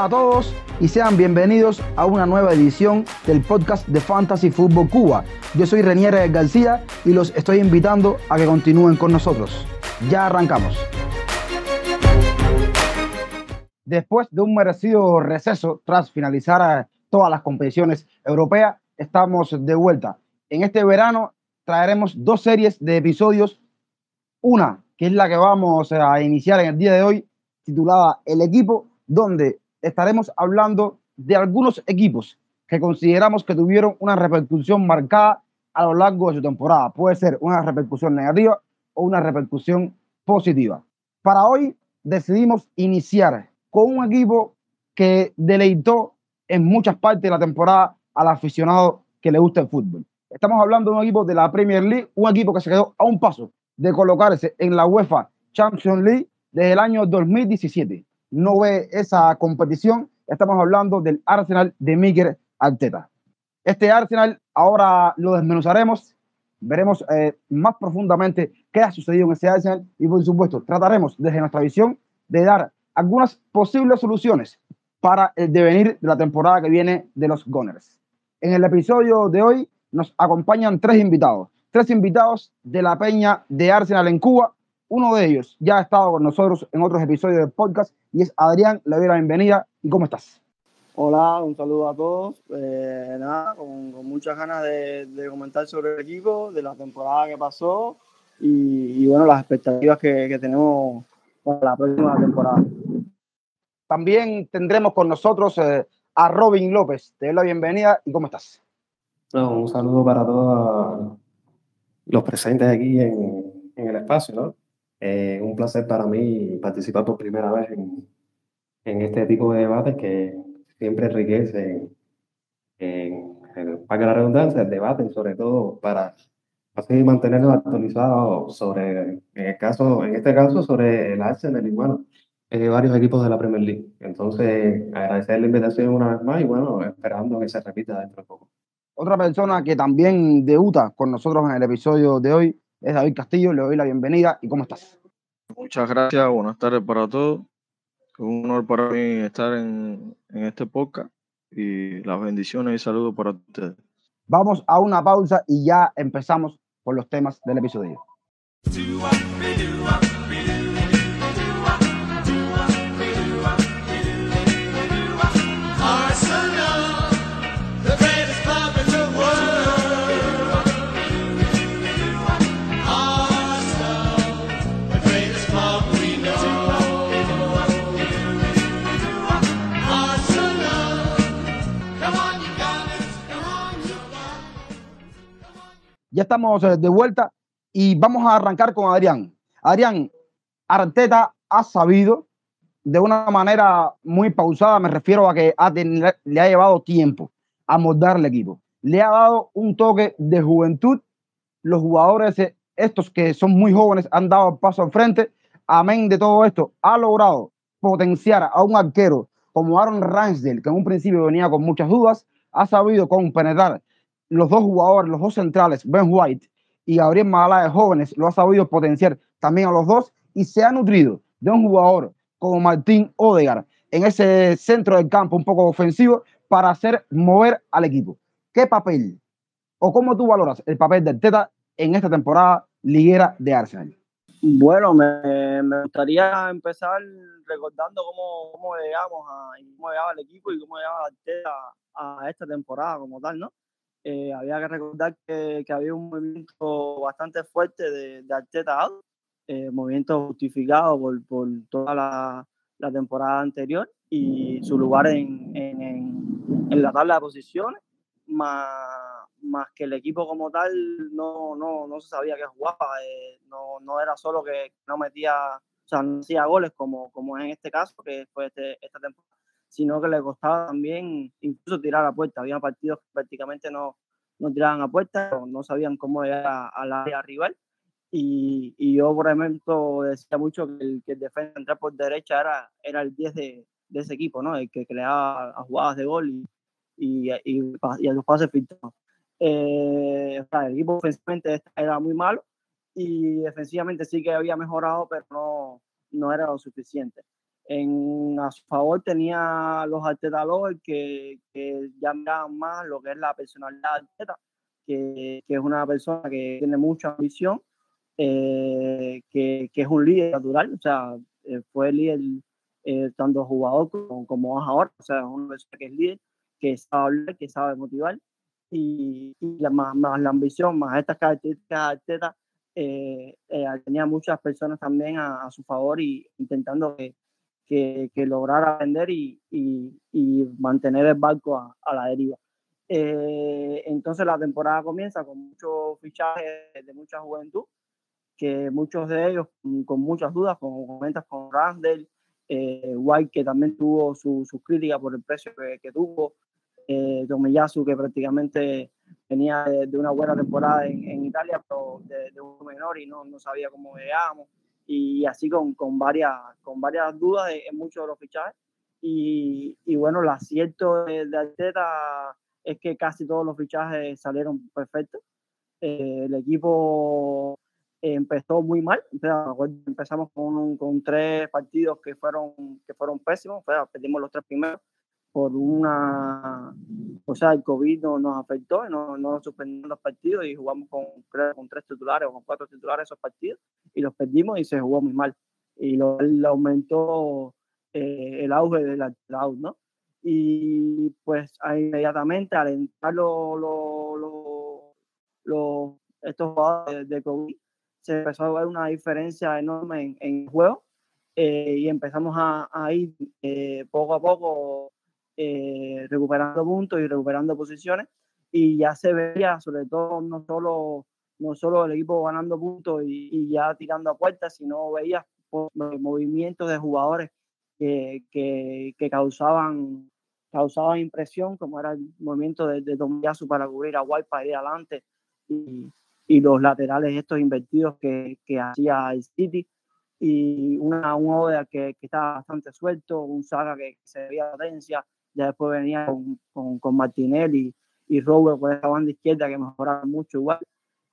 A todos y sean bienvenidos a una nueva edición del podcast de Fantasy Football Cuba. Yo soy Renier García y los estoy invitando a que continúen con nosotros. Ya arrancamos. Después de un merecido receso tras finalizar todas las competiciones europeas, estamos de vuelta. En este verano traeremos dos series de episodios. Una, que es la que vamos a iniciar en el día de hoy, titulada El equipo, donde estaremos hablando de algunos equipos que consideramos que tuvieron una repercusión marcada a lo largo de su temporada. Puede ser una repercusión negativa o una repercusión positiva. Para hoy decidimos iniciar con un equipo que deleitó en muchas partes de la temporada al aficionado que le gusta el fútbol. Estamos hablando de un equipo de la Premier League, un equipo que se quedó a un paso de colocarse en la UEFA Champions League desde el año 2017. No ve esa competición. Estamos hablando del Arsenal de Miguel Arteta. Este Arsenal ahora lo desmenuzaremos, veremos eh, más profundamente qué ha sucedido en ese Arsenal y por supuesto trataremos desde nuestra visión de dar algunas posibles soluciones para el devenir de la temporada que viene de los Gunners. En el episodio de hoy nos acompañan tres invitados, tres invitados de la peña de Arsenal en Cuba. Uno de ellos ya ha estado con nosotros en otros episodios del podcast y es Adrián. Le doy la bienvenida. ¿Y cómo estás? Hola, un saludo a todos. Eh, nada, con, muchas ganas de, comentar sobre el equipo, de la temporada que pasó y, bueno, las expectativas que, tenemos para la próxima temporada. También tendremos con nosotros eh, a Robin López. Te doy la bienvenida y cómo estás un saludo para todos los presentes aquí en, el espacio, ¿no? Eh, un placer para mí participar por primera vez en, este tipo de debates que siempre enriquecen, en, en, para la redundancia, el debate, sobre todo para así mantenernos actualizados sobre, en, el caso, en este caso, sobre el Arsenal y bueno, eh, varios equipos de la Premier League. Entonces, agradecer la invitación una vez más y bueno, esperando que se repita dentro de poco. Otra persona que también debuta con nosotros en el episodio de hoy es David Castillo. Le doy la bienvenida y ¿cómo estás? Muchas gracias, buenas tardes para todos. Es un honor para mí estar en, en este podcast y las bendiciones y saludos para ustedes. Vamos a una pausa y ya empezamos con los temas del episodio. Estamos eh, de vuelta y vamos a arrancar con Adrián. Adrián, Arteta ha sabido de una manera muy pausada, me refiero a que le ha llevado tiempo a moldar el equipo. Le ha dado un toque de juventud. Los jugadores, eh, estos que son muy jóvenes, han dado paso al frente. Amén de todo esto, ha logrado potenciar a un arquero como Aaron Ramsdale, que en un principio venía con muchas dudas, ha sabido compenetrar los dos jugadores, los dos centrales, Ben White y Gabriel Magala de jóvenes, lo ha sabido potenciar también a los dos y se ha nutrido de un jugador como Martín Odegar en ese centro del campo un poco ofensivo para hacer mover al equipo. ¿Qué papel o cómo tú valoras el papel del Teta en esta temporada liguera de Arsenal? Bueno, me, gustaría empezar recordando cómo, llegamos a, cómo llegaba el equipo y cómo llegaba el Teta a esta temporada como tal, ¿no? Eh, había que recordar que, que, había un movimiento bastante fuerte de, de Arteta eh, movimiento justificado por, por toda la, la, temporada anterior y su lugar en, en, en, la tabla de posiciones, más, más, que el equipo como tal no, no, no se sabía que jugaba, eh, no, no era solo que no metía, o sea, no hacía goles como, como en este caso, que fue este, esta temporada sino que le costaba también incluso tirar a puerta. Había partidos que prácticamente no, no tiraban a puerta, no sabían cómo llegar al área rival. Y, y, yo por ejemplo decía mucho que el, que el defensa entrar por derecha era, era el 10 de, de ese equipo, ¿no? el que creaba a jugadas de gol y, y, y, y a los pases filtrados. Eh, el equipo ofensivamente era muy malo y defensivamente sí que había mejorado, pero no, no era lo suficiente. En, a su favor tenía los Arteta que, que ya miraban más lo que es la personalidad de Arteta, que, que es una persona que tiene mucha ambición, eh, que, que, es un líder natural, o sea, eh, fue líder eh, tanto jugador como, como ahora, o sea, es una persona que es líder, que sabe hablar, que sabe motivar, y, la, más, más, la ambición, más estas características de Arteta, eh, tenía muchas personas también a, a, su favor y intentando que, que, que lograra vender y, y, mantener el barco a, la deriva. Eh, entonces la temporada comienza con muchos fichajes de mucha juventud, que muchos de ellos con, muchas dudas, como comentas con Randall, eh, White que también tuvo sus su críticas por el precio que, tuvo, eh, Tomiyasu que prácticamente venía de, una buena temporada en, en Italia, pero de, de, un menor y no, no sabía cómo llegábamos. Y así con, con, varias, con varias dudas en muchos de los fichajes. Y, y bueno, el acierto de, de Arteta es que casi todos los fichajes salieron perfectos. Eh, el equipo empezó muy mal. Empezamos con, con, tres partidos que fueron, que fueron pésimos. perdimos los tres primeros por una, o sea, el COVID no, nos afectó, no, no suspendieron los partidos y jugamos con, con tres titulares o con cuatro titulares esos partidos y los perdimos y se jugó muy mal. Y lo, lo aumentó eh, el auge del out, ¿no? Y pues inmediatamente al entrar lo, lo, lo, estos jugadores de, de, COVID, se empezó a ver una diferencia enorme en, en el juego eh, y empezamos a, a ir eh, poco a poco eh, recuperando puntos y recuperando posiciones y ya se veía sobre todo no solo no solo el equipo ganando puntos y, y ya tirando a puertas sino veía movimientos de jugadores que, que, que, causaban causaban impresión como era el movimiento de, de Tomiyasu para cubrir a White para ir adelante y, y los laterales estos invertidos que, que hacía el City y una, un Oda que, que estaba bastante suelto, un Saga que, se veía potencia, ya después venía con, con, Martinelli y Robert por esa banda izquierda que mejoraron mucho igual.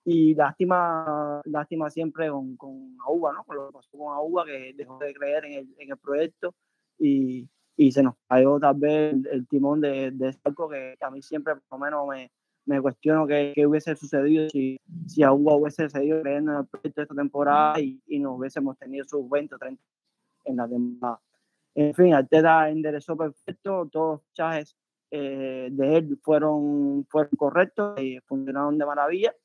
Y lástima, lástima siempre con, con Auba, ¿no? Con lo que pasó con Auba, que dejó de creer en el, en el proyecto y, y, se nos cayó tal vez el, timón de, de Salco, que, a mí siempre por lo menos me, me cuestiono qué, hubiese sucedido si, si Auba hubiese seguido creyendo en el proyecto esta temporada y, y nos hubiésemos tenido sus 20 o 30 en la temporada. En fin, Arteta enderezó perfecto, todos los fichajes eh, de él fueron, fueron correctos y funcionaron de maravilla.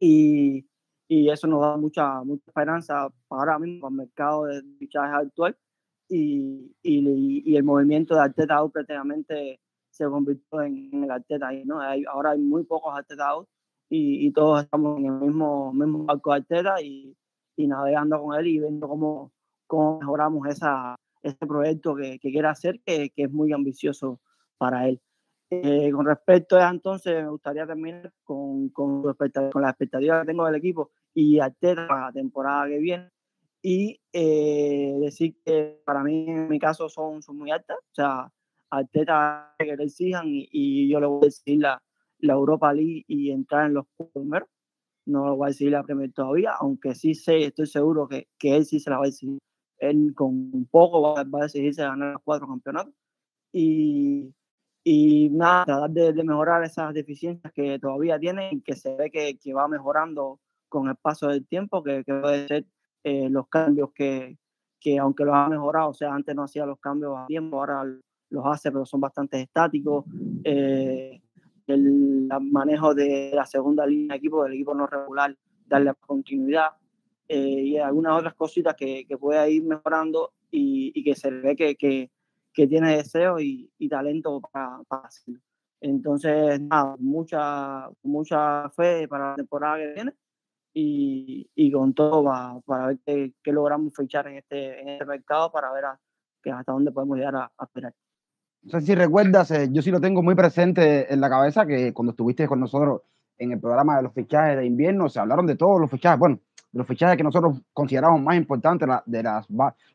Y, y, eso nos da mucha, mucha esperanza para ahora mismo para el mercado de fichajes actual. Y, y, y, el movimiento de Arteta out prácticamente se convirtió en, en el Arteta. ¿no? Hay, ahora hay muy pocos Arteta out y, y, todos estamos en el mismo, mismo barco de Arteta y, navegando con él y viendo cómo, cómo mejoramos esa, este proyecto que, que quiere hacer, que, que, es muy ambicioso para él. Eh, con respecto a entonces, me gustaría terminar con, con, con la expectativa que tengo del equipo y Arteta para la temporada que viene. Y eh, decir que para mí, en mi caso, son, son muy altas. O sea, Arteta que le exijan y, y, yo le voy a decir la, la Europa League y entrar en los primeros. No lo voy a decir la primera todavía, aunque sí sé, estoy seguro que, que él sí se la va a decir él con poco va, va a decidirse ganar los cuatro campeonatos. Y, y nada, tratar de, de, mejorar esas deficiencias que todavía tiene y que se ve que, que va mejorando con el paso del tiempo, que, que puede ser eh, los cambios que, que aunque los ha mejorado, o sea, antes no hacía los cambios a tiempo, ahora los hace, pero son bastante estáticos. Eh, el manejo de la segunda línea de equipo, del equipo no regular, darle continuidad eh, y algunas otras cositas que, que puede ir mejorando y, y, que se ve que, que, que tiene deseo y, y talento para, para, hacerlo. Entonces, nada, mucha, mucha fe para la temporada que viene y, y con todo para, para ver qué, qué, logramos fichar en este, en este mercado para ver a, que hasta dónde podemos llegar a, a esperar. No sé si recuerdas, eh, yo sí lo tengo muy presente en la cabeza, que cuando estuviste con nosotros en el programa de los fichajes de invierno, se hablaron de todos los fichajes, bueno, de los fichajes que nosotros consideramos más importantes de las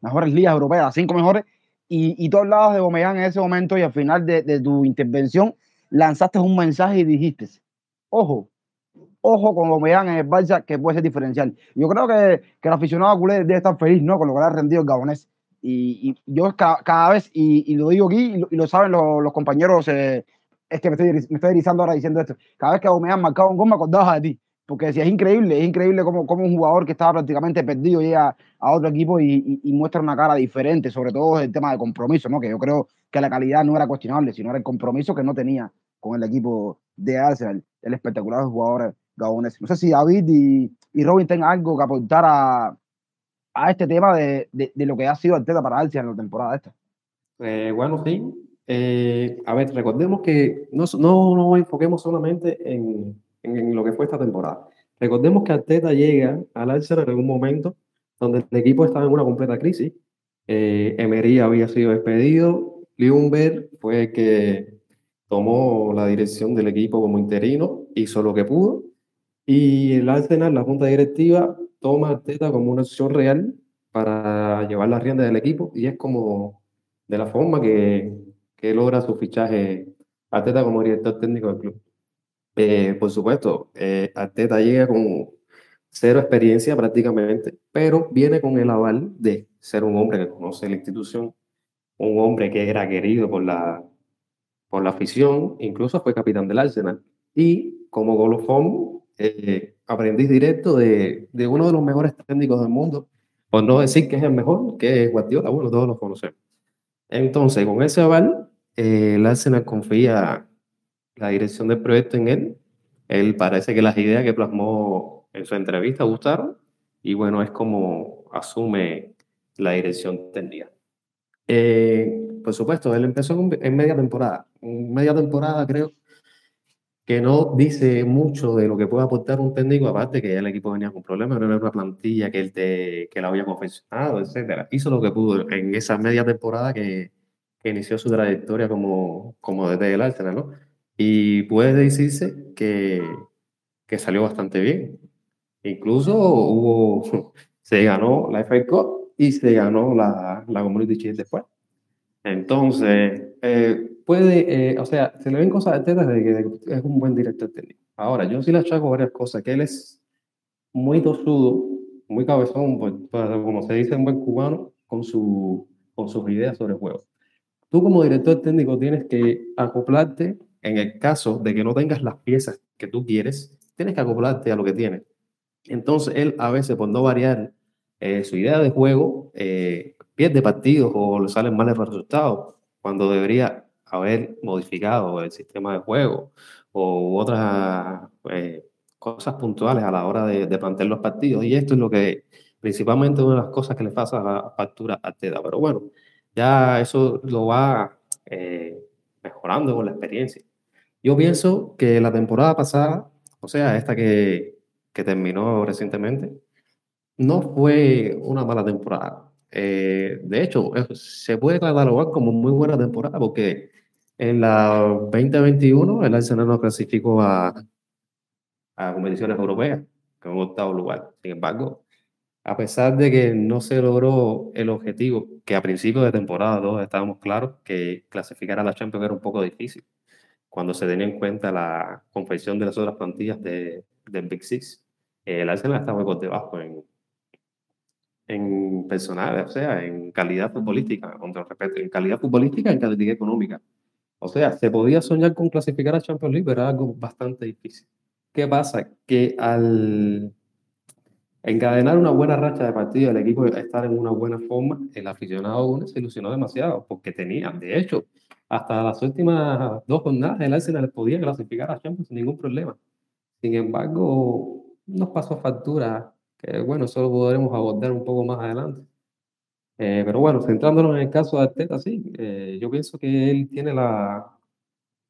mejores ligas europeas, las cinco mejores, y, y tú hablabas de Bomeyán en ese momento y al final de, de, tu intervención lanzaste un mensaje y dijiste, ojo, ojo con Bomeyán en el Barça que puede ser diferencial. Yo creo que, que el aficionado culé debe estar feliz ¿no? con lo que le ha rendido el gabonés. Y, yo cada, vez, y, lo digo aquí, y lo, saben los, compañeros, eh, es que me estoy, me estoy erizando ahora diciendo esto. Cada vez que me han marcado un gol, me acordaba de ti. Porque si es increíble, es increíble como, como un jugador que estaba prácticamente perdido llega a otro equipo y, muestra una cara diferente, sobre todo el tema de compromiso, ¿no? Que yo creo que la calidad no era cuestionable, sino era el compromiso que no tenía con el equipo de Arsenal, el espectacular jugador gabonés. No sé si David y, y Robin tengan algo que aportar a, a este tema de, de, de, lo que ha sido Arteta para Arsenal en la temporada esta. Eh, bueno, sí. Eh, a ver, recordemos que no, no nos enfoquemos solamente en, en, lo que fue esta temporada. Recordemos que Arteta llega al Arsenal en un momento donde el equipo estaba en una completa crisis. Eh, Emery había sido despedido, Liumber fue el que tomó la dirección del equipo como interino, hizo lo que pudo, y el Arsenal, la junta directiva, toma a Arteta como una opción real para llevar la rienda del equipo y es como de la forma que, que logra su fichaje Arteta como director técnico del club. Eh, por supuesto, eh, Arteta llega con cero experiencia prácticamente, pero viene con el aval de ser un hombre que conoce la institución, un hombre que era querido por la, por la afición, incluso fue capitán del Arsenal. Y como golofón, eh, aprendiz directo de, de, uno de los mejores técnicos del mundo, por no decir que es el mejor, que es Guardiola, bueno, todos los conocemos. Entonces, con ese aval, eh, el Arsenal confía la dirección del proyecto en él. Él parece que las ideas que plasmó en su entrevista gustaron y bueno, es como asume la dirección técnica. Eh, por supuesto, él empezó en media temporada. En media temporada creo que no dice mucho de lo que puede aportar un técnico, aparte que ya el equipo venía con problemas, no era una plantilla que él te, que la había confeccionado, etcétera. Hizo lo que pudo en esa media temporada que, que inició su trayectoria como, como desde el Arsenal, ¿no? Y puede decirse que, que salió bastante bien. Incluso hubo, se ganó la FA Cup y se ganó la, la Community Shield después. Entonces, eh, puede, eh, o sea, se le ven cosas de de que es un buen director técnico. Ahora, yo sí le achaco varias cosas, que él es muy tosudo, muy cabezón, pues, como se dice en buen cubano, con, su, con sus ideas sobre el juego. Tú como director técnico tienes que acoplarte, en el caso de que no tengas las piezas que tú quieres, tienes que acoplarte a lo que tienes. Entonces, él a veces, por no variar eh, su idea de juego, pierde partidos o le salen males resultados, cuando debería haber modificado el sistema de juego o otras eh, cosas puntuales a la hora de, de, plantear los partidos. Y esto es lo que principalmente una de las cosas que le pasa a la factura a Teda. Pero bueno, ya eso lo va eh, mejorando con la experiencia. Yo pienso que la temporada pasada, o sea, esta que, que terminó recientemente, no fue una mala temporada. Eh, de hecho, se puede catalogar como muy buena temporada porque en la 2021 el Arsenal no clasificó a, a competiciones europeas con octavo lugar. Sin embargo, a pesar de que no se logró el objetivo, que a principio de temporada todos estábamos claros que clasificar a la Champions era un poco difícil, cuando se tenía en cuenta la confección de las otras plantillas de, del Big Six, el Arsenal estaba por debajo en, en personal, o sea, en calidad futbolística, contra respeto, en calidad futbolística y en calidad económica. O sea, se podía soñar con clasificar a Champions League, pero era algo bastante difícil. ¿Qué pasa? Que al encadenar una buena racha de partidos, el equipo estar en una buena forma, el aficionado se ilusionó demasiado, porque tenía, de hecho, hasta las últimas dos jornadas el Arsenal podía clasificar a Champions sin ningún problema. Sin embargo, nos pasó factura que bueno, eso lo podremos abordar un poco más adelante. Eh, pero bueno, centrándonos en el caso de Arteta, sí, eh, yo pienso que él tiene la,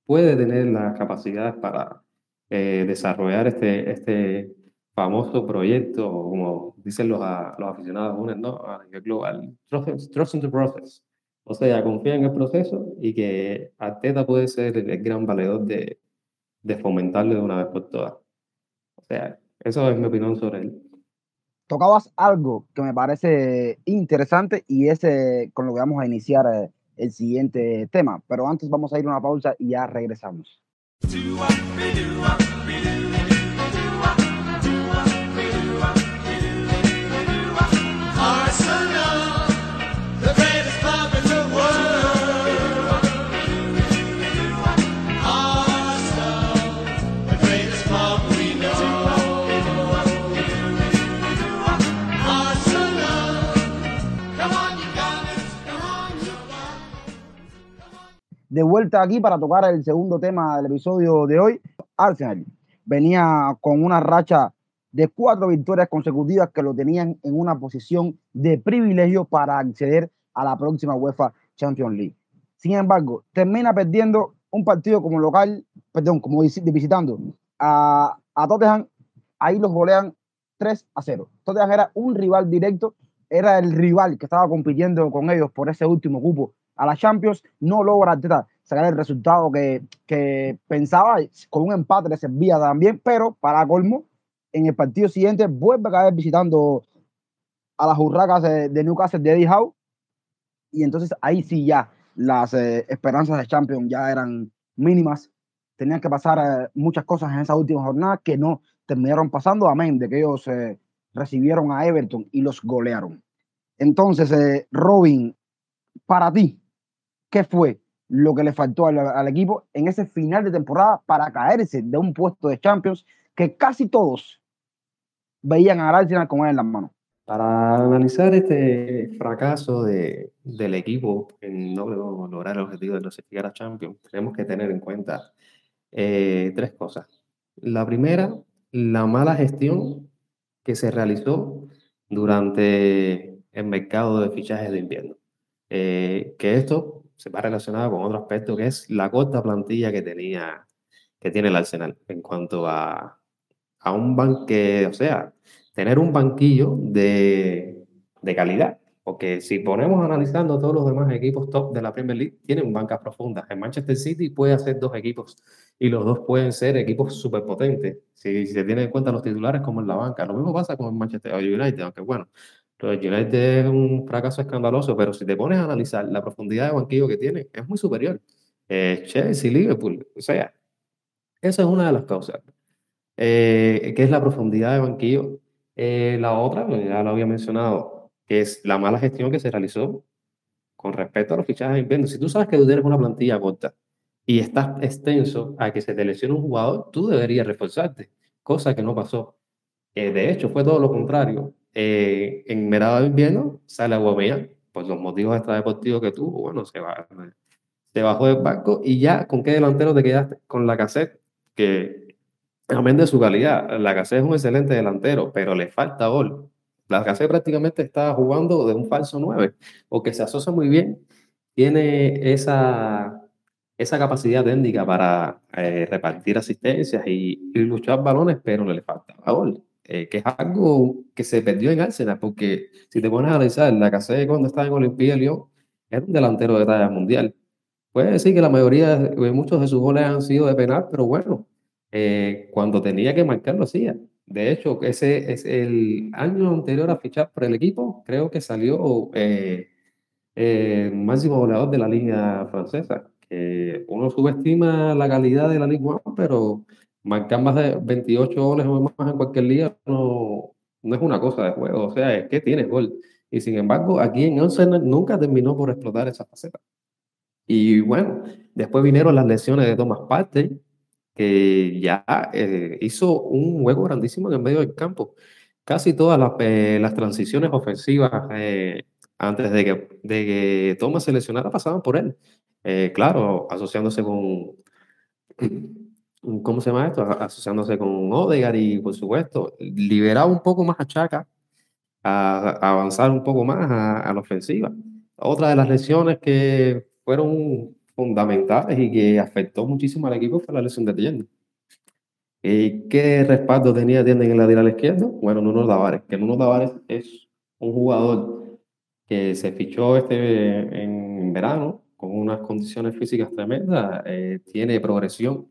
puede tener las capacidades para eh, desarrollar este, este famoso proyecto, como dicen los, los aficionados a nivel global, trust, in the process. O sea, confía en el proceso y que Arteta puede ser el, gran valedor de, de fomentarlo de una vez por todas. O sea, eso es mi opinión sobre él tocabas algo que me parece interesante y es con lo que vamos a iniciar eh, el siguiente tema. Pero antes vamos a ir a una pausa y ya regresamos. the de vuelta aquí para tocar el segundo tema del episodio de hoy. Arsenal venía con una racha de cuatro victorias consecutivas que lo tenían en una posición de privilegio para acceder a la próxima UEFA Champions League. Sin embargo, termina perdiendo un partido como local, perdón, como visitando a, a Tottenham, ahí los golean 3 a 0. Tottenham era un rival directo, era el rival que estaba compitiendo con ellos por ese último cupo a la Champions, no logra sacar el resultado que, que pensaba, con un empate le servía también, pero para colmo, en el partido siguiente vuelve a caer visitando a las hurracas de, Newcastle de Eddie Howe, y entonces ahí sí ya las eh, esperanzas de Champions ya eran mínimas. Tenían que pasar eh, muchas cosas en esa última jornada que no terminaron pasando, amén de que ellos eh, recibieron a Everton y los golearon. Entonces, Robin, para ti, ¿qué fue lo que le faltó al, al, equipo en ese final de temporada para caerse de un puesto de Champions que casi todos veían a Arsenal con él en las manos? Para analizar este fracaso de, del equipo en no lograr el objetivo de clasificar a Champions, tenemos que tener en cuenta eh, tres cosas. La primera, la mala gestión que se realizó durante el mercado de fichajes de invierno. Eh, que esto se va relacionado con otro aspecto que es la corta plantilla que tenía, que tiene el Arsenal en cuanto a, a un banque, o sea, tener un banquillo de, de calidad. Porque si ponemos analizando todos los demás equipos top de la Premier League, tienen bancas profundas. En Manchester City puede hacer dos equipos y los dos pueden ser equipos súper potentes. Si, se tiene en cuenta los titulares como en la banca. Lo mismo pasa con Manchester United, aunque bueno, el United es un fracaso escandaloso, pero si te pones a analizar la profundidad de banquillo que tiene, es muy superior. Eh, Chelsea, Liverpool, o sea, esa es una de las causas. Eh, que es la profundidad de banquillo eh, la otra, ya lo había mencionado, es la mala gestión que se realizó con respecto a los fichajes de invierno. Si tú sabes que tú tienes una plantilla corta y estás extenso a que se te lesione un jugador, tú deberías reforzarte, cosa que no pasó. Eh, de hecho, fue todo lo contrario. Eh, en merado de invierno sale Aguamellán, por los motivos extradeportivos que tuvo, bueno, se, va, se bajó del barco y ya, ¿con qué delantero te quedaste? Con la cassette, que amén de su calidad. La Cassé es un excelente delantero, pero le falta gol. La Cassé prácticamente está jugando de un falso 9, o que se asocia muy bien, tiene esa, esa capacidad técnica para eh, repartir asistencias y, luchar balones, pero le falta gol. Eh, que es algo que se perdió en Arsenal, porque si te pones a analizar, la Cassé cuando estaba en Olimpia Lyon era un delantero de talla mundial. Puede decir que la mayoría, de muchos de sus goles han sido de penal, pero bueno, eh, cuando tenía que marcar lo hacía. De hecho, ese es el año anterior a fichar por el equipo, creo que salió eh, eh, máximo goleador de la liga francesa. Uno subestima la calidad de la Liga pero marcar más de 28 goles o más en cualquier liga no, no es una cosa de juego. O sea, es que tiene gol. Y sin embargo, aquí en Arsenal nunca terminó por explotar esa faceta. Y bueno, después vinieron las lesiones de Thomas Partey, que ya eh, hizo un juego grandísimo en el medio del campo. Casi todas las, eh, transiciones ofensivas eh, antes de que, de que Thomas se lesionara pasaban por él. claro, asociándose con, ¿cómo se llama esto? Asociándose con Odegaard y, por supuesto, liberaba un poco más a Chaka, a, avanzar un poco más a, a la ofensiva. Otra de las lesiones que fueron fundamentales y que afectó muchísimo al equipo fue la lesión de Tienda. ¿Y qué respaldo tenía Tienda en el lateral izquierdo? Bueno, Nuno Tavares, que Nuno Tavares es un jugador que se fichó este en verano con unas condiciones físicas tremendas, eh, tiene progresión,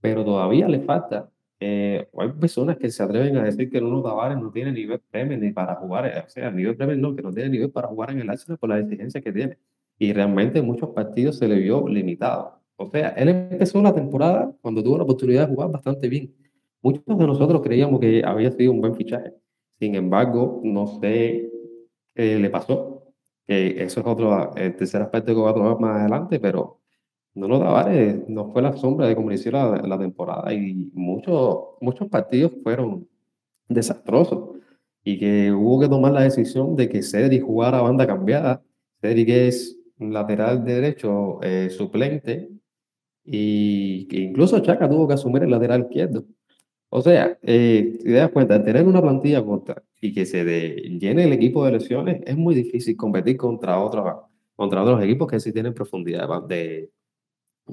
pero todavía le falta. Eh, hay personas que se atreven a decir que Nuno Tavares no tiene nivel Premier ni para jugar, o sea, nivel Premier no, que no tiene nivel para jugar en el Arsenal por la exigencia que tiene y realmente en muchos partidos se le vio limitado. O sea, él empezó la temporada cuando tuvo la oportunidad de jugar bastante bien. Muchos de nosotros creíamos que había sido un buen fichaje. Sin embargo, no sé qué le pasó. Que eso es otro, el tercer aspecto que voy a tomar más adelante, pero no lo Tavares no fue la sombra de cómo inició la, temporada y muchos, muchos partidos fueron desastrosos y que hubo que tomar la decisión de que Cedric jugara banda cambiada. Cedric es lateral derecho eh, suplente y que incluso Chaca tuvo que asumir el lateral izquierdo. O sea, eh, te das cuenta, tener una plantilla corta y que se llene el equipo de lesiones, es muy difícil competir contra otros, contra otros equipos que sí tienen profundidad de,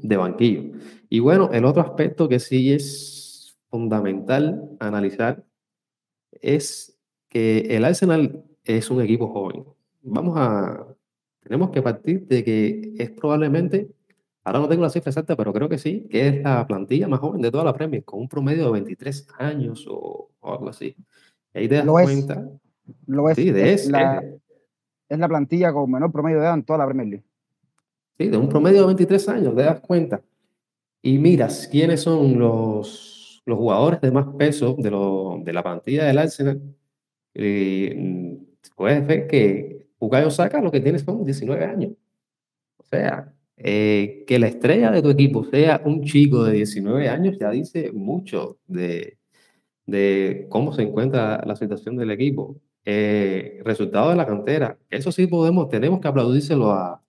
de banquillo. Y bueno, el otro aspecto que sí es fundamental analizar es que el Arsenal es un equipo joven. Vamos a, tenemos que partir de que es probablemente Ahora no tengo la cifra exacta, pero creo que sí, que es la plantilla más joven de toda la Premier, con un promedio de 23 años o, algo así. ahí te das cuenta. lo es. Sí, de es, la, es la plantilla con menor promedio de edad en toda la Premier League. Sí, de un promedio de 23 años, te das cuenta. Y miras quiénes son los, los jugadores de más peso de, lo, de la plantilla del Arsenal. Y mm, puedes ver que Bukayo Saka lo que tiene son 19 años. O sea, eh, que la estrella de tu equipo sea un chico de 19 años ya dice mucho de, de cómo se encuentra la situación del equipo. Eh, resultado de la cantera, eso sí podemos, tenemos que aplaudírselo a,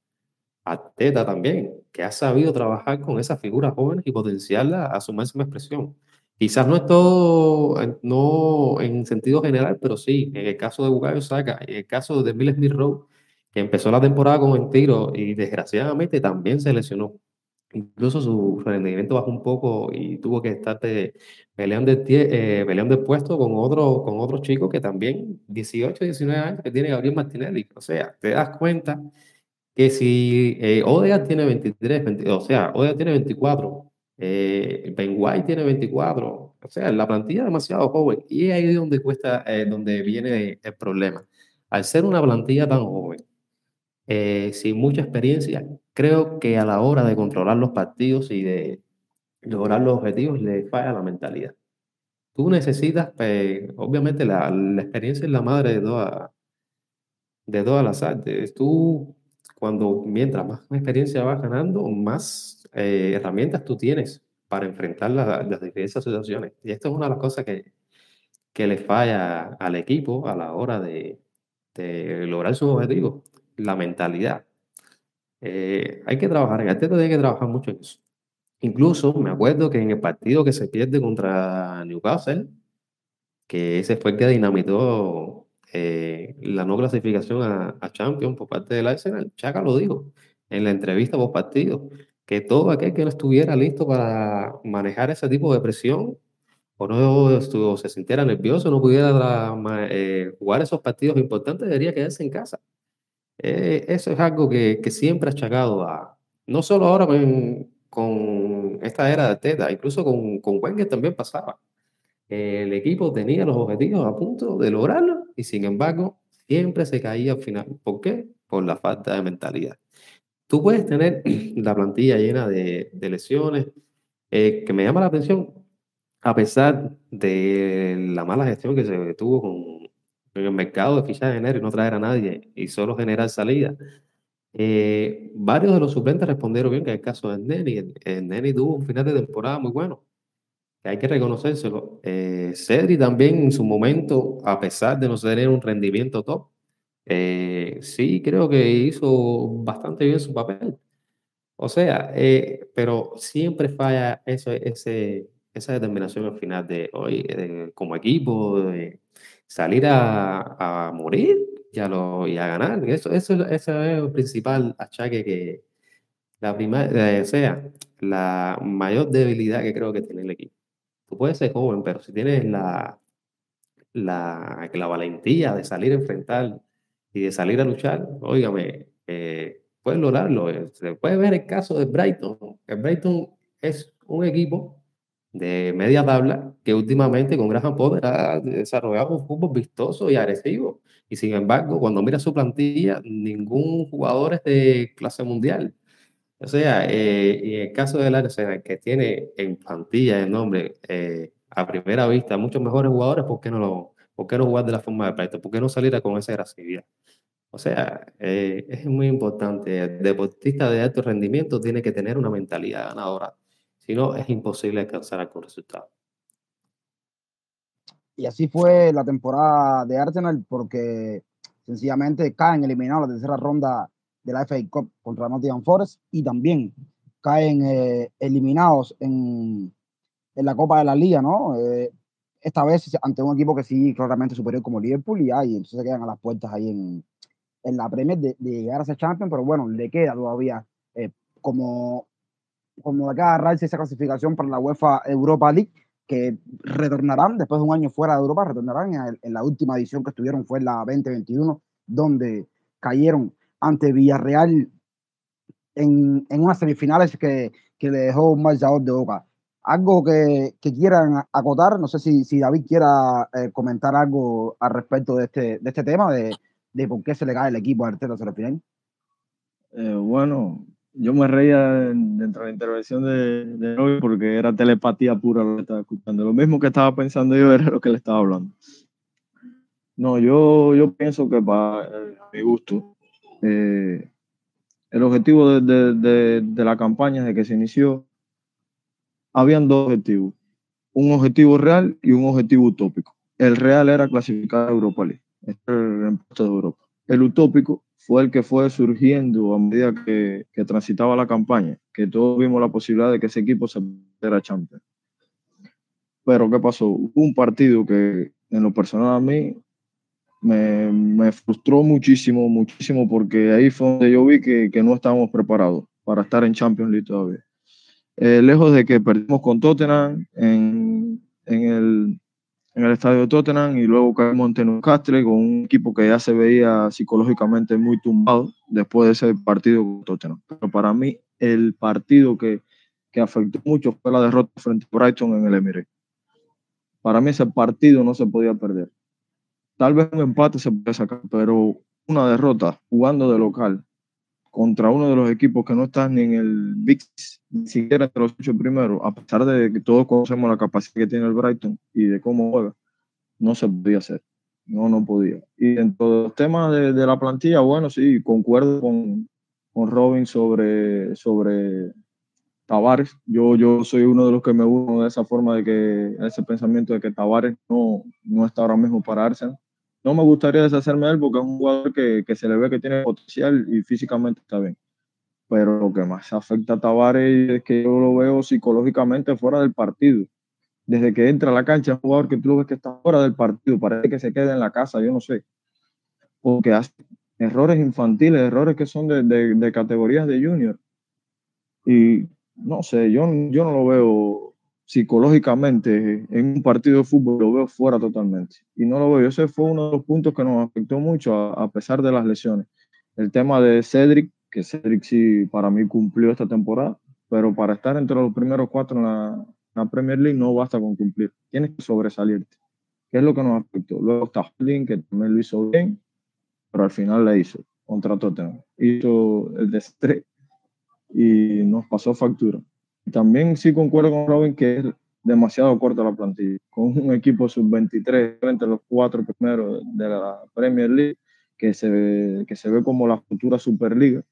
a también, que ha sabido trabajar con esas figuras jóvenes y potenciarla a su máxima expresión. Quizás no es todo, no en sentido general, pero sí, en el caso de Bukayo Saka, en el caso de Bill Smith Rowe, que empezó la temporada con el tiro y desgraciadamente también se lesionó. Incluso su rendimiento bajó un poco y tuvo que estar peleando, el, eh, peleando el puesto con otro, con otro chico que también, 18, 19 años, que tiene Gabriel Martinelli. O sea, te das cuenta que si eh, tiene 23, o sea, Odea tiene 24, eh, Ben White tiene 24, o sea, la plantilla es demasiado joven y es ahí donde cuesta, eh, donde viene el problema. Al ser una plantilla tan joven, eh, sin mucha experiencia, creo que a la hora de controlar los partidos y de lograr los objetivos le falla la mentalidad. Tú necesitas, pues, obviamente la, la, experiencia es la madre de todas de todas las artes. Tú, cuando mientras más experiencia vas ganando, más eh, herramientas tú tienes para enfrentar las diversas situaciones. Y esto es una de las cosas que, que le falla al equipo a la hora de, de lograr sus objetivos la mentalidad. Eh, hay que trabajar, en Arteta tiene que trabajar mucho en eso. Incluso me acuerdo que en el partido que se pierde contra Newcastle, que ese fue el que dinamitó eh, la no clasificación a, a, Champions por parte del Arsenal, Chaca lo dijo en la entrevista post partido, que todo aquel que no estuviera listo para manejar ese tipo de presión o no estuvo, se sintiera nervioso, no pudiera eh, jugar esos partidos importantes, debería quedarse en casa. Eh, eso es algo que, que, siempre ha achacado a, no solo ahora con, con esta era de Teta, incluso con, con Wenger también pasaba. El equipo tenía los objetivos a punto de lograrlo y sin embargo siempre se caía al final. ¿Por qué? Por la falta de mentalidad. Tú puedes tener la plantilla llena de, lesiones, eh, que me llama la atención, a pesar de la mala gestión que se tuvo con, en el mercado de fichas de enero y no traer a nadie y solo generar salida. Eh, varios de los suplentes respondieron bien, que es el caso de Neni. El, Neni tuvo un final de temporada muy bueno, hay que reconocérselo. Eh, Cedri también en su momento, a pesar de no tener un rendimiento top, eh, sí creo que hizo bastante bien su papel. O sea, eh, pero siempre falla eso, ese, esa determinación al final de hoy, como equipo, de, salir a, a morir y a, lo, y a ganar. Eso, eso, es el principal achaque que la primera, eh, sea, la mayor debilidad que creo que tiene el equipo. Tú puedes ser joven, pero si tienes la, la, valentía de salir a enfrentar y de salir a luchar, óigame, eh, puedes lograrlo. Eh, se puede ver el caso de Brighton. El Brighton es un equipo de media tabla que últimamente con Graham Potter ha desarrollado un fútbol vistoso y agresivo. Y sin embargo, cuando mira su plantilla, ningún jugador es de clase mundial. O sea, eh, y el caso del Arsenal, que tiene en plantilla el nombre eh, a primera vista muchos mejores jugadores, ¿por qué no, lo, por qué no jugar de la forma de Brighton? ¿Por qué no salir con esa agresividad? O sea, eh, es muy importante. El deportista de alto rendimiento tiene que tener una mentalidad ganadora si no, es imposible alcanzar algún resultado. Y así fue la temporada de Arsenal porque sencillamente caen eliminados la tercera ronda de la FA Cup contra Nottingham Forest y también caen eh, eliminados en, en, la Copa de la Liga, ¿no? Eh, esta vez ante un equipo que sí claramente superior como Liverpool y ahí entonces se quedan a las puertas ahí en, en la Premier de, de, llegar a ser champion, pero bueno, le queda todavía eh, como, como que agarrarse esa clasificación para la UEFA Europa League, que retornarán después de un año fuera de Europa, retornarán en, en la última edición que estuvieron fue en la 2021, donde cayeron ante Villarreal en, en unas semifinales que, que le dejó un marchador de boca. Algo que, que, quieran acotar, no sé si, si David quiera eh, comentar algo al respecto de este, de este tema, de, de por qué se le cae el equipo a Arteta sobre bueno, yo me reía dentro de la intervención de, de hoy porque era telepatía pura lo que estaba escuchando. Lo mismo que estaba pensando yo era lo que le estaba hablando. No, yo, yo pienso que para eh, mi gusto, eh, el objetivo de, la campaña desde que se inició, habían dos objetivos, un objetivo real y un objetivo utópico. El real era clasificar a Europa League, este el utópico fue el que fue surgiendo a medida que, transitaba la campaña, que todos vimos la posibilidad de que ese equipo se era champion. Pero ¿qué pasó? Un partido que en lo personal a mí me, frustró muchísimo, muchísimo, porque ahí fue donde yo vi que, no estábamos preparados para estar en Champions League todavía. Eh, lejos de que perdimos con Tottenham en, en, el, en el estadio de Tottenham y luego caímos ante Newcastle con un equipo que ya se veía psicológicamente muy tumbado después de ese partido con Tottenham. Pero para mí el partido que, que afectó mucho fue la derrota frente a Brighton en el Emirates. Para mí ese partido no se podía perder Tal vez un empate se puede sacar, pero una derrota jugando de local contra uno de los equipos que no están ni en el Big, ni siquiera entre los ocho primeros, a pesar de que todos conocemos la capacidad que tiene el Brighton y de cómo juega, no se podía hacer. No, no podía. Y dentro de los temas de, de la plantilla, bueno, sí, concuerdo con, con Robin sobre, sobre Tavares. Yo, yo soy uno de los que me uno de esa forma de que, ese pensamiento de que Tavares no, no está ahora mismo para Arsenal no me gustaría deshacerme de él porque es un jugador que, que, se le ve que tiene potencial y físicamente está bien. Pero lo que más afecta a Tavares es que yo lo veo psicológicamente fuera del partido. Desde que entra a la cancha, es un jugador que tú ves que está fuera del partido, parece que se queda en la casa, yo no sé. Porque hace errores infantiles, errores que son de, de, de categorías de junior. Y no sé, yo, yo no lo veo psicológicamente en un partido de fútbol lo veo fuera totalmente. Y no lo veo. Ese fue uno de los puntos que nos afectó mucho a, pesar de las lesiones. El tema de Cedric, que Cedric sí para mí cumplió esta temporada, pero para estar entre los primeros cuatro en la, la Premier League no basta con cumplir. Tienes que sobresalirte. ¿Qué es lo que nos afectó? Luego está Holding, que también lo hizo bien, pero al final le hizo contra Tottenham. Hizo el destre y nos pasó factura. También sí concuerdo con Robin que es demasiado corta la plantilla. Con un equipo sub-23 entre los cuatro primeros de la Premier League, que se ve, que se ve como la futura Superliga,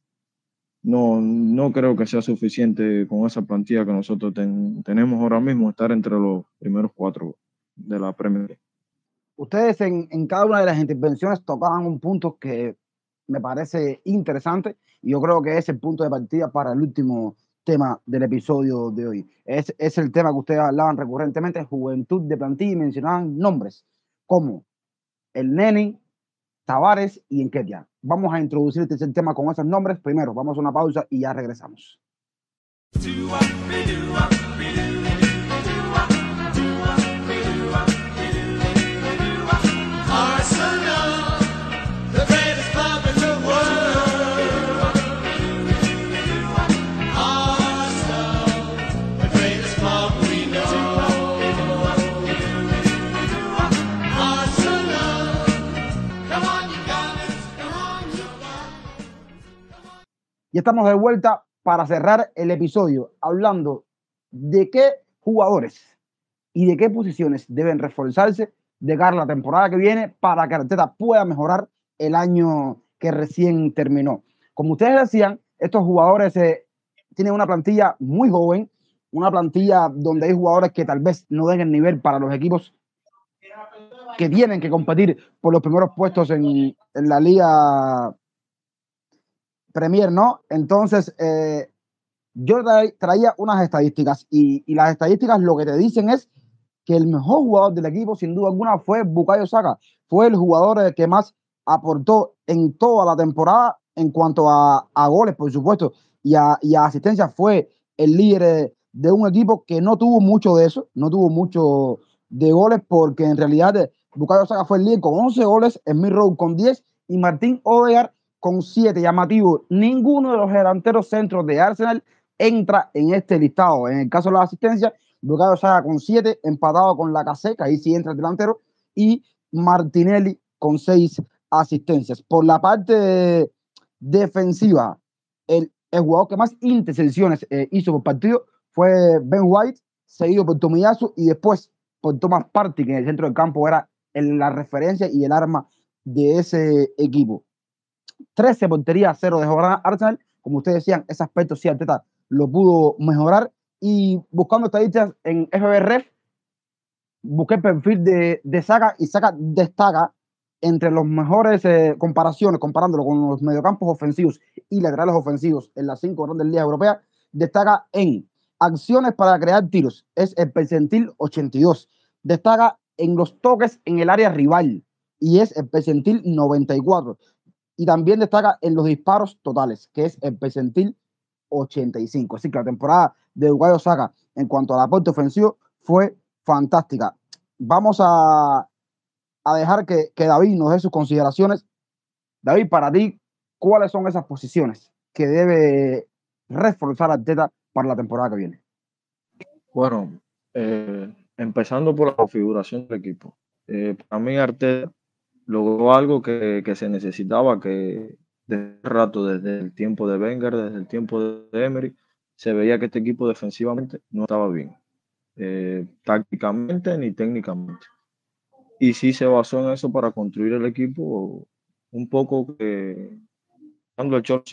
no, no creo que sea suficiente con esa plantilla que nosotros ten, tenemos ahora mismo, estar entre los primeros cuatro de la Premier League. Ustedes en, en cada una de las intervenciones tocaban un punto que me parece interesante y yo creo que es el punto de partida para el último tema del episodio de hoy. Es, es el tema que ustedes hablaban recurrentemente, juventud de plantilla y mencionaban nombres como el Neni, Tavares y Enquetia. Vamos a introducir este tema con esos nombres. Primero, vamos a una pausa y ya regresamos. Y estamos de vuelta para cerrar el episodio hablando de qué jugadores y de qué posiciones deben reforzarse de cara a la temporada que viene para que Arteta pueda mejorar el año que recién terminó. Como ustedes decían, estos jugadores eh, tienen una plantilla muy joven, una plantilla donde hay jugadores que tal vez no den el nivel para los equipos que tienen que competir por los primeros puestos en, en la liga Premier, ¿no? Entonces, eh, yo traía unas estadísticas y, las estadísticas lo que te dicen es que el mejor jugador del equipo, sin duda alguna, fue Bukayo Saka. Fue el jugador eh, que más aportó en toda la temporada en cuanto a, goles, por supuesto, y a, y asistencia. Fue el líder eh, de un equipo que no tuvo mucho de eso, no tuvo mucho de goles, porque en realidad eh, Bukayo Saka fue el líder con 11 goles, Smith Rowe con 10 y Martín Odegaard con 7. Llamativo, ninguno de los delanteros centros de Arsenal entra en este listado. En el caso de la asistencia, Bukayo Saka con 7, empatado con la Caseca, ahí sí entra el delantero, y Martinelli con 6 asistencias. Por la parte defensiva, el, el jugador que más intercepciones eh, hizo por partido fue Ben White, seguido por Tomiyasu y después por Thomas Party, que en el centro del campo era la referencia y el arma de ese equipo. 13 porterías, 0 de jornada Arsenal. Como ustedes decían, ese aspecto sí, Arteta lo pudo mejorar. Y buscando estadísticas en FBRF, busqué el perfil de, de Saga y Saga destaca entre los mejores eh, comparaciones, comparándolo con los mediocampos ofensivos y laterales ofensivos en las cinco grandes ligas europeas, destaca en acciones para crear tiros, es el percentil 82. Destaca en los toques en el área rival y es el percentil 94. Y también destaca en los disparos totales, que es el percentil 85. Así que la temporada de Uruguayo Saga en cuanto al aporte ofensivo fue fantástica. Vamos a, a dejar que, que David nos dé sus consideraciones. David, para ti, ¿cuáles son esas posiciones que debe reforzar Arteta para la temporada que viene? Bueno, eh, empezando por la configuración del equipo. Eh, para mí Arteta logró algo que, que, se necesitaba, que desde rato, desde el tiempo de Wenger, desde el tiempo de Emery, se veía que este equipo defensivamente no estaba bien, eh, tácticamente ni técnicamente. Y sí se basó en eso para construir el equipo un poco que, dando el Cholo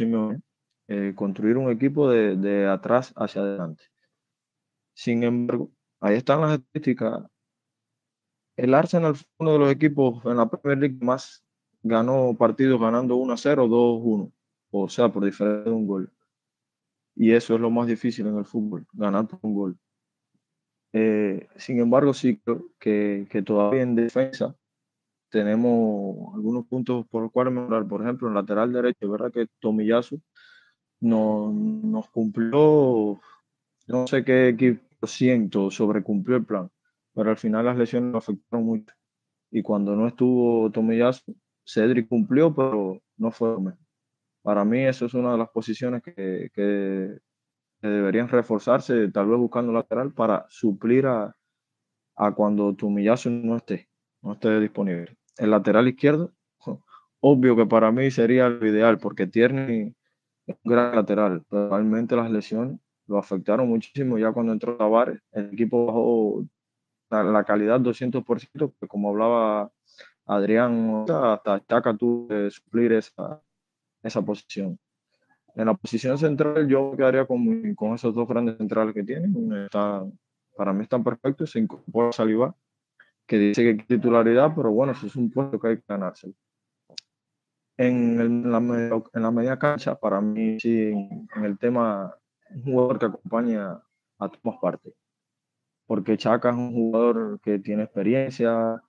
eh, construir un equipo de, de atrás hacia adelante. Sin embargo, ahí están las estadísticas el Arsenal fue uno de los equipos en la Premier League más ganó partidos ganando 1 0, 2 1, o sea, por diferencia de un gol. Y eso es lo más difícil en el fútbol, ganar un gol. Eh, sin embargo, sí creo que, que, todavía en defensa tenemos algunos puntos por los cuales mejorar. Por ejemplo, en lateral derecho, verdad que Tomiyasu no, nos cumplió, no sé qué por ciento sobrecumplió el plan pero al final las lesiones lo afectaron mucho. Y cuando no estuvo Tomiyasu, Cedric cumplió, pero no fue Para mí eso es una de las posiciones que, que, deberían reforzarse, tal vez buscando lateral para suplir a, a cuando Tomiyasu no esté, no esté disponible. El lateral izquierdo, obvio que para mí sería lo ideal, porque Tierney es un gran lateral, pero realmente las lesiones lo afectaron muchísimo. Ya cuando entró Tavares, el equipo bajó la, calidad 200%, que como hablaba Adrián, hasta Chaca tuvo que suplir esa, esa posición. En la posición central yo quedaría con, con esos dos grandes centrales que tienen. Está, para mí están perfectos, se incorpora Saliba, que dice que titularidad, pero bueno, eso es un puesto que hay que ganárselo. En, en, la, en la media cancha, para mí sí, en, el tema, un jugador que acompaña a todas partes porque Chaca es un jugador que tiene experiencia,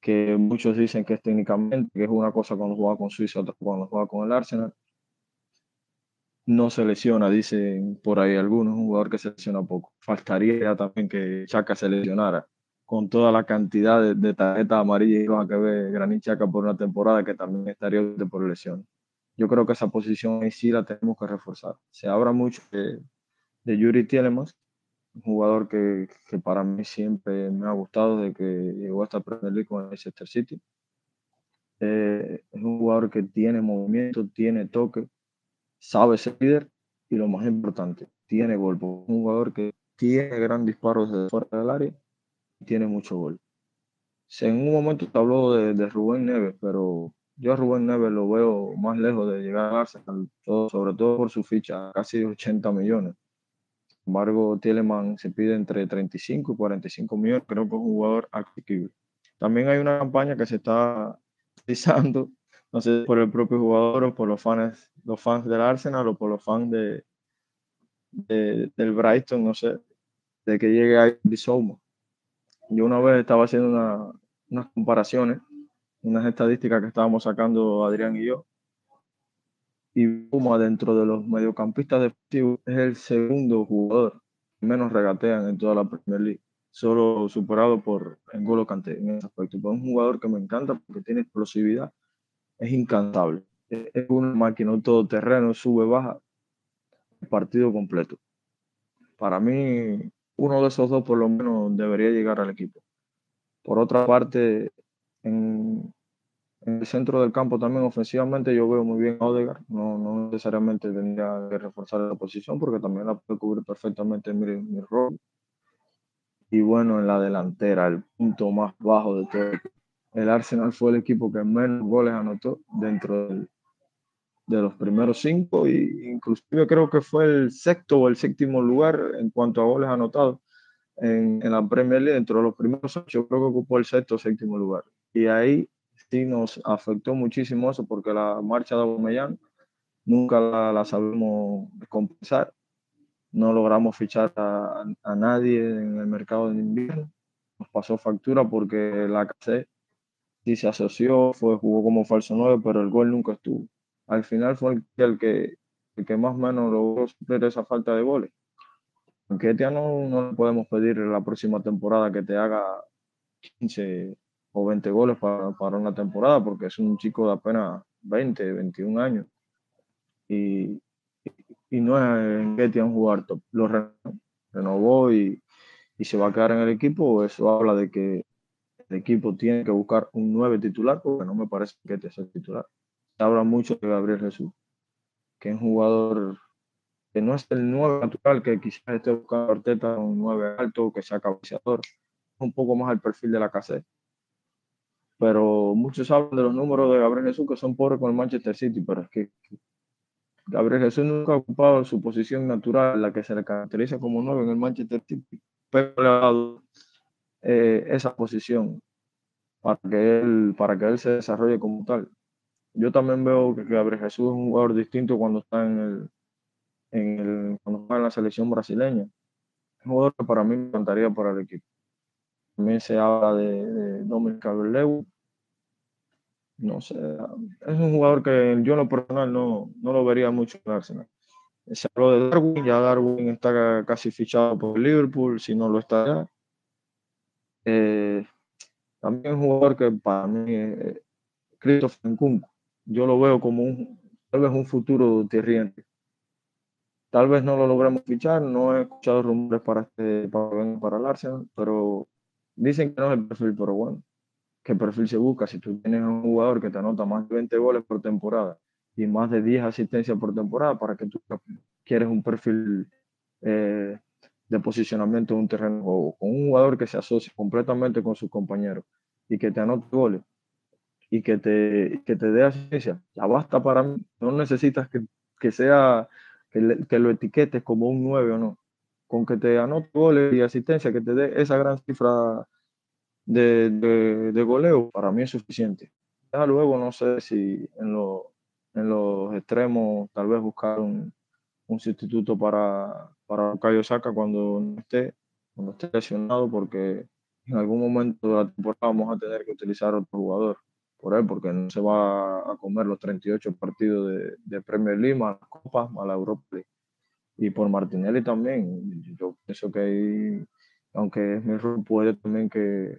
que muchos dicen que es técnicamente, que es una cosa cuando juega con Suiza, otra cuando juega con el Arsenal. No se lesiona, dicen por ahí algunos, un jugador que se lesiona poco. Faltaría también que Chaca se lesionara con toda la cantidad de, de tarjetas amarillas que ve Granit Chaca por una temporada que también estaría por lesión. Yo creo que esa posición ahí sí la tenemos que reforzar. Se habla mucho de, de Yuri Tielemans, un jugador que, que, para mí siempre me ha gustado desde que llegó a esta Premier League con Leicester City. Eh, es un jugador que tiene movimiento, tiene toque, sabe ser líder y lo más importante, tiene gol. Un jugador que tiene gran disparo desde fuera del área y tiene mucho gol. En un momento te habló de, de Rubén Neves, pero yo a Rubén Neves lo veo más lejos de llegar a Arsenal, sobre todo por su ficha, casi 80 millones embargo, Tieleman se pide entre 35 y 45 millones. Creo que es un jugador accesible. También hay una campaña que se está realizando, no sé, por el propio jugador o por los fans los fans del Arsenal o por los fans de, del Brighton, no sé, de que llegue a Bissouma. Yo una vez estaba haciendo unas comparaciones, unas estadísticas que estábamos sacando Adrián y yo, y Puma dentro de los mediocampistas defensivos es el segundo jugador que menos regatean en toda la Premier League, solo superado por N'Golo Kanté en ese aspecto. Es un jugador que me encanta porque tiene explosividad, es incansable, es una máquina todo terreno, sube, baja, partido completo. Para mí, uno de esos dos por lo menos debería llegar al equipo. Por otra parte, en, en el centro del campo también ofensivamente yo veo muy bien a Odegaard. No, no necesariamente tendría que reforzar la posición porque también la puede cubrir perfectamente mi, mi rol. Y bueno, en la delantera, el punto más bajo de todo. El Arsenal fue el equipo que menos goles anotó dentro del, de los primeros cinco e inclusive creo que fue el sexto o el séptimo lugar en cuanto a goles anotados en, en la Premier League. Dentro de los primeros ocho creo que ocupó el sexto o séptimo lugar. Y ahí sí nos afectó muchísimo eso porque la marcha de Aubameyang nunca la, la sabemos compensar. No logramos fichar a, a, nadie en el mercado de invierno. Nos pasó factura porque la KC sí se asoció, fue, jugó como falso 9, pero el gol nunca estuvo. Al final fue el, que, el que más o menos logró suplir esa falta de goles. Ya no, no le podemos pedir la próxima temporada que te haga 15 o 20 goles para, para, una temporada, porque es un chico de apenas 20, 21 años. Y, y no es en Getty un jugador top. Lo renovó y, y, se va a quedar en el equipo. Eso habla de que el equipo tiene que buscar un 9 titular, porque no me parece que Getty sea titular. Se habla mucho de Gabriel Jesús, que es un jugador que no es el 9 natural, que quizás esté buscando Arteta, un 9 alto, que sea cabeceador. Un poco más el perfil de la cassette pero muchos hablan de los números de Gabriel Jesús que son pobres con el Manchester City, pero es que Gabriel Jesús nunca ha ocupado su posición natural, la que se le caracteriza como nuevo en el Manchester City, pero le ha dado eh, esa posición para que, él, para que él se desarrolle como tal. Yo también veo que Gabriel Jesús es un jugador distinto cuando está en el, en el cuando está en la selección brasileña. Es un jugador que para mí me encantaría para el equipo. También se habla de, de Dominic Calvert-Lewin. No sé, es un jugador que yo en lo personal no, no lo vería mucho en Arsenal. Se habló de Darwin, ya Darwin está casi fichado por Liverpool, si no lo está ya. Eh, también un jugador que para mí es Christopher Nkunku. Yo lo veo como un, tal vez un futuro terriente. Tal vez no lo logremos fichar, no he escuchado rumores para, este, para, para el Arsenal, pero Dicen que no es el perfil, pero bueno, ¿qué perfil se busca? Si tú tienes un jugador que te anota más de 20 goles por temporada y más de 10 asistencias por temporada, para que tú quieres un perfil eh, de posicionamiento en un terreno o con un jugador que se asocie completamente con sus compañeros y que te anote goles y que te, que te dé asistencia, ya basta para mí. No necesitas que, que sea, que, que, lo etiquetes como un 9 o no con que te anote goles y asistencia, que te dé esa gran cifra de, goleo, para mí es suficiente. Ya luego no sé si en, lo, en los extremos tal vez buscar un, un sustituto para, para Cayo Saca cuando no esté, cuando esté lesionado, porque en algún momento de la temporada vamos a tener que utilizar otro jugador por él, porque no se va a comer los 38 partidos de, de Premier League, más las copas, más la Europa League y por Martinelli también. Yo pienso que ahí, aunque rol puede también que,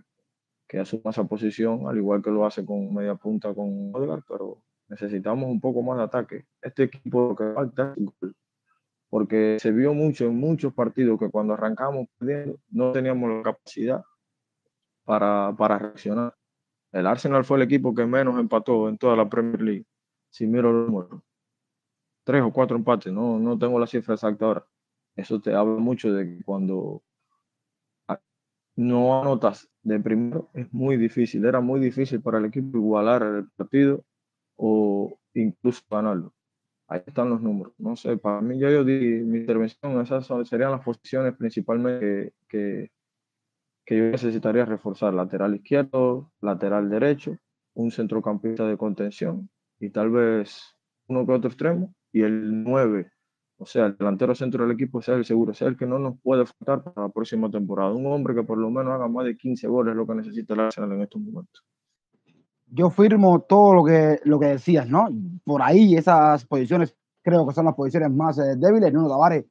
que asuma esa posición, al igual que lo hace con media punta con Odegaard, pero necesitamos un poco más de ataque. Este equipo que falta porque se vio mucho en muchos partidos que cuando arrancamos perdiendo no teníamos la capacidad para, para reaccionar. El Arsenal fue el equipo que menos empató en toda la Premier League, si miro los números tres o cuatro empates, no, no tengo la cifra exacta ahora. Eso te habla mucho de que cuando no anotas de primero es muy difícil, era muy difícil para el equipo igualar el partido o incluso ganarlo. Ahí están los números. No sé, para mí ya yo di mi intervención, esas serían las posiciones principalmente que, que yo necesitaría reforzar. Lateral izquierdo, lateral derecho, un centrocampista de contención y tal vez uno que otro extremo y el 9, o sea, el delantero centro del equipo sea el seguro, sea el que no nos puede faltar para la próxima temporada. Un hombre que por lo menos haga más de 15 goles es lo que necesita el Arsenal en estos momentos. Yo firmo todo lo que, lo que decías, ¿no? Por ahí esas posiciones creo que son las posiciones más eh, débiles. Nuno Tavares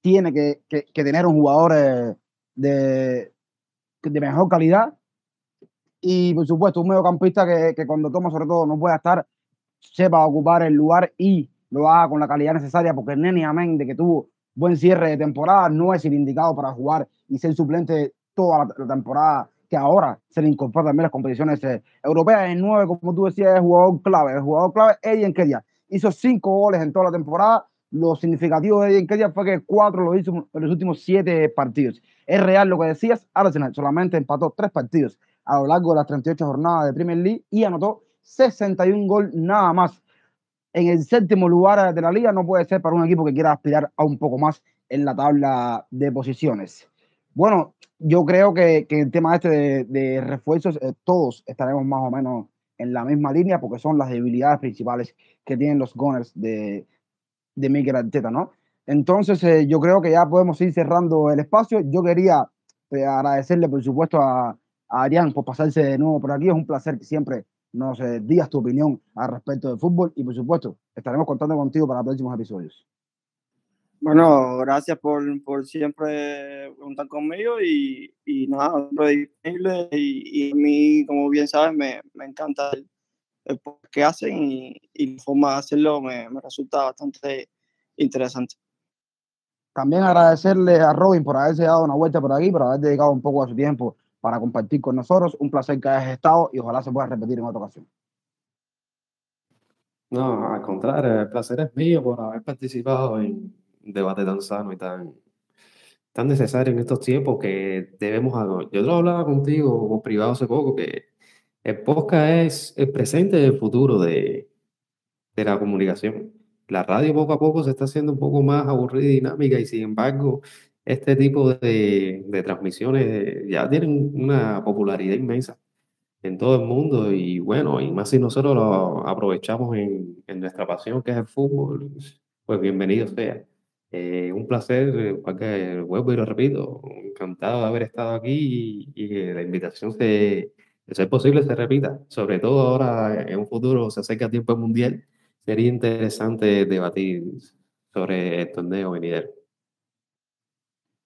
tiene que, que, tener un jugador eh, de, de mejor calidad y por supuesto un mediocampista que, que cuando toma sobre todo no pueda estar, sepa ocupar el lugar y lo haga con la calidad necesaria, porque Neni Amén, de que tuvo buen cierre de temporada, no es el indicado para jugar y ser suplente toda la, temporada que ahora se le incorpora también las competiciones eh, europeas. En nueve, como tú decías, es jugador clave. El jugador clave, Eddie Enkedia. Hizo cinco goles en toda la temporada. Lo significativo de Eddie Enkedia fue que cuatro lo hizo en los últimos siete partidos. Es real lo que decías. Arsenal solamente empató tres partidos a lo largo de las 38 jornadas de Premier League y anotó 61 gol nada más. En el séptimo lugar de la liga no puede ser para un equipo que quiera aspirar a un poco más en la tabla de posiciones. Bueno, yo creo que, que el tema este de, refuerzos, eh, todos estaremos más o menos en la misma línea porque son las debilidades principales que tienen los Gunners de, de Miguel Arteta, ¿no? Entonces, eh, yo creo que ya podemos ir cerrando el espacio. Yo quería eh, agradecerle, por supuesto, a, a Adrián por pasarse de nuevo por aquí. Es un placer siempre nos eh, digas tu opinión al respecto del fútbol y por supuesto estaremos contando contigo para próximos episodios. Bueno, gracias por, por siempre contar conmigo y, y nada, disponible y, y, a mí, como bien sabes, me, me encanta el, el que hacen y, y, la forma de hacerlo me, me resulta bastante interesante. También agradecerle a Robin por haberse dado una vuelta por aquí, por haber dedicado un poco de su tiempo para compartir con nosotros. Un placer que hayas estado y ojalá se pueda repetir en otra ocasión. No, al contrario, el placer es mío por haber participado en un debate tan sano y tan, tan necesario en estos tiempos que debemos... Yo lo hablaba contigo como privado hace poco, que el podcast es el presente y el futuro de, de la comunicación. La radio poco a poco se está haciendo un poco más aburrida y dinámica y sin embargo este tipo de, de transmisiones ya tienen una popularidad inmensa en todo el mundo y bueno, y más si nosotros lo aprovechamos en, en nuestra pasión que es el fútbol, pues bienvenido sea. Eh, un placer, porque vuelvo y lo repito, encantado de haber estado aquí y, y que la invitación se, de ser posible se repita, sobre todo ahora en un futuro se acerca tiempo mundial, sería interesante debatir sobre el torneo venidero.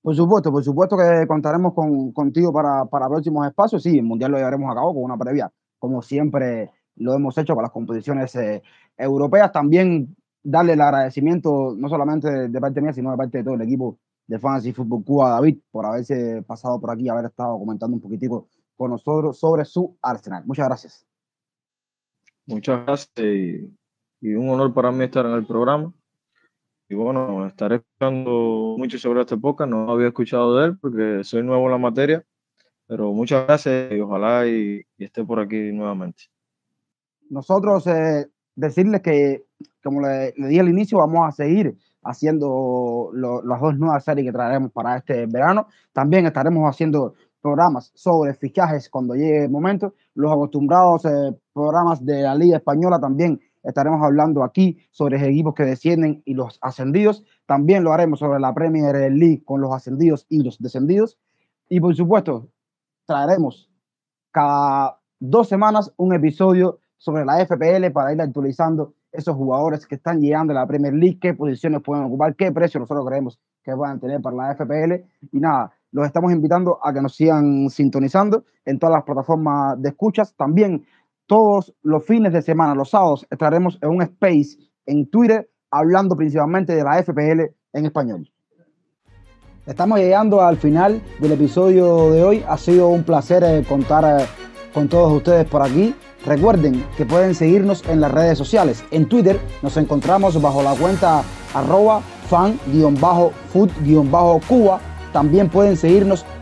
Por supuesto, por supuesto que contaremos con, contigo para, para próximos espacios. Sí, el Mundial lo llevaremos a cabo con una previa, como siempre lo hemos hecho con las competiciones eh, europeas. También darle el agradecimiento, no solamente de, parte mía, sino de parte de todo el equipo de Fantasy Football Cuba, David, por haberse pasado por aquí, haber estado comentando un poquitico con nosotros sobre su Arsenal. Muchas gracias. Muchas gracias y un honor para mí estar en el programa. Y bueno, estaré escuchando mucho sobre esta época, no había escuchado de él porque soy nuevo en la materia, pero muchas gracias y ojalá y, esté por aquí nuevamente. Nosotros eh, decirles que, como le, le, di al inicio, vamos a seguir haciendo lo, las dos nuevas series que traeremos para este verano. También estaremos haciendo programas sobre fichajes cuando llegue el momento. Los acostumbrados eh, programas de la Liga Española también estaremos hablando aquí sobre equipos que descienden y los ascendidos. También lo haremos sobre la Premier League con los ascendidos y los descendidos. Y por supuesto, traeremos cada dos semanas un episodio sobre la FPL para ir actualizando esos jugadores que están llegando a la Premier League, qué posiciones pueden ocupar, qué precio nosotros creemos que puedan tener para la FPL. Y nada, los estamos invitando a que nos sigan sintonizando en todas las plataformas de escuchas. También todos los fines de semana, los sábados, estaremos en un space en Twitter hablando principalmente de la FPL en español. Estamos llegando al final del episodio de hoy. Ha sido un placer eh, contar eh, con todos ustedes por aquí. Recuerden que pueden seguirnos en las redes sociales. En Twitter nos encontramos bajo la cuenta arroba fan-food-cuba. También pueden seguirnos